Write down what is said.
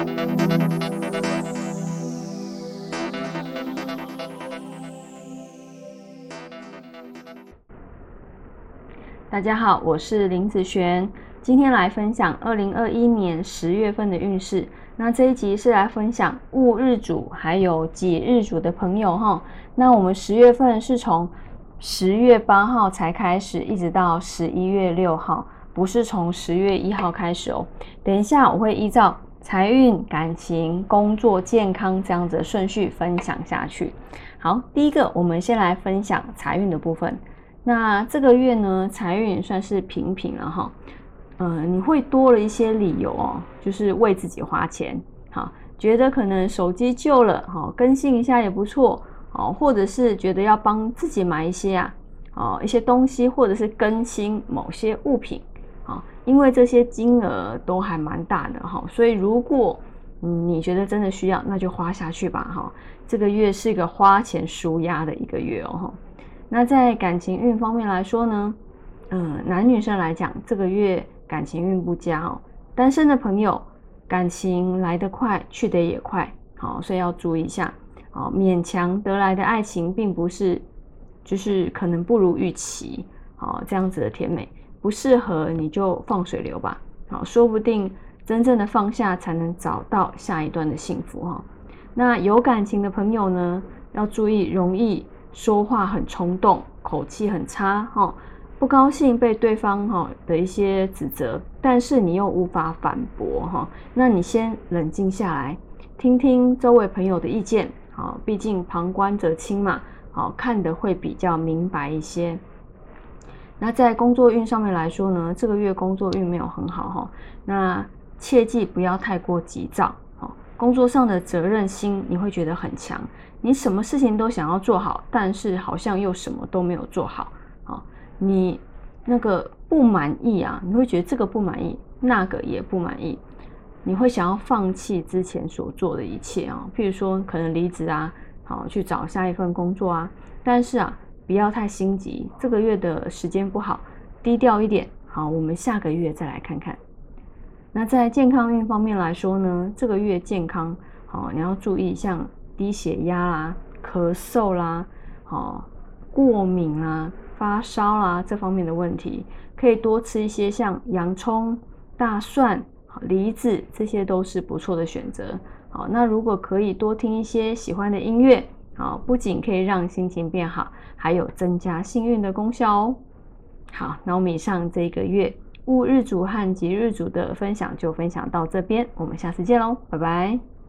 大家好，我是林子璇，今天来分享二零二一年十月份的运势。那这一集是来分享戊日主还有己日主的朋友哈。那我们十月份是从十月八号才开始，一直到十一月六号，不是从十月一号开始哦。等一下我会依照财运、感情、工作、健康这样子的顺序分享下去。好，第一个我们先来分享财运的部分。那这个月呢，财运也算是平平了哈。嗯，你会多了一些理由哦，就是为自己花钱，好，觉得可能手机旧了，哈，更新一下也不错，哦，或者是觉得要帮自己买一些啊，哦，一些东西，或者是更新某些物品，啊，因为这些金额都还蛮大的哈，所以如果嗯你觉得真的需要，那就花下去吧，哈，这个月是一个花钱舒压的一个月哦，那在感情运方面来说呢，嗯，男女生来讲，这个月。感情运不佳哦，单身的朋友感情来得快，去得也快，好，所以要注意一下。好，勉强得来的爱情，并不是，就是可能不如预期，好，这样子的甜美不适合你就放水流吧，好，说不定真正的放下才能找到下一段的幸福哈。那有感情的朋友呢，要注意容易说话很冲动，口气很差哈。不高兴被对方哈的一些指责，但是你又无法反驳哈，那你先冷静下来，听听周围朋友的意见，好，毕竟旁观者清嘛，好看的会比较明白一些。那在工作运上面来说呢，这个月工作运没有很好哈，那切记不要太过急躁，好，工作上的责任心你会觉得很强，你什么事情都想要做好，但是好像又什么都没有做好。你那个不满意啊，你会觉得这个不满意，那个也不满意，你会想要放弃之前所做的一切啊，譬如说可能离职啊，好去找下一份工作啊。但是啊，不要太心急，这个月的时间不好，低调一点。好，我们下个月再来看看。那在健康运方面来说呢，这个月健康好，你要注意像低血压啦、咳嗽啦、好过敏啦。发烧啦，这方面的问题，可以多吃一些像洋葱、大蒜、梨子，这些都是不错的选择。好，那如果可以多听一些喜欢的音乐，好，不仅可以让心情变好，还有增加幸运的功效哦。好，那我们以上这个月戊日主和吉日主的分享就分享到这边，我们下次见喽，拜拜。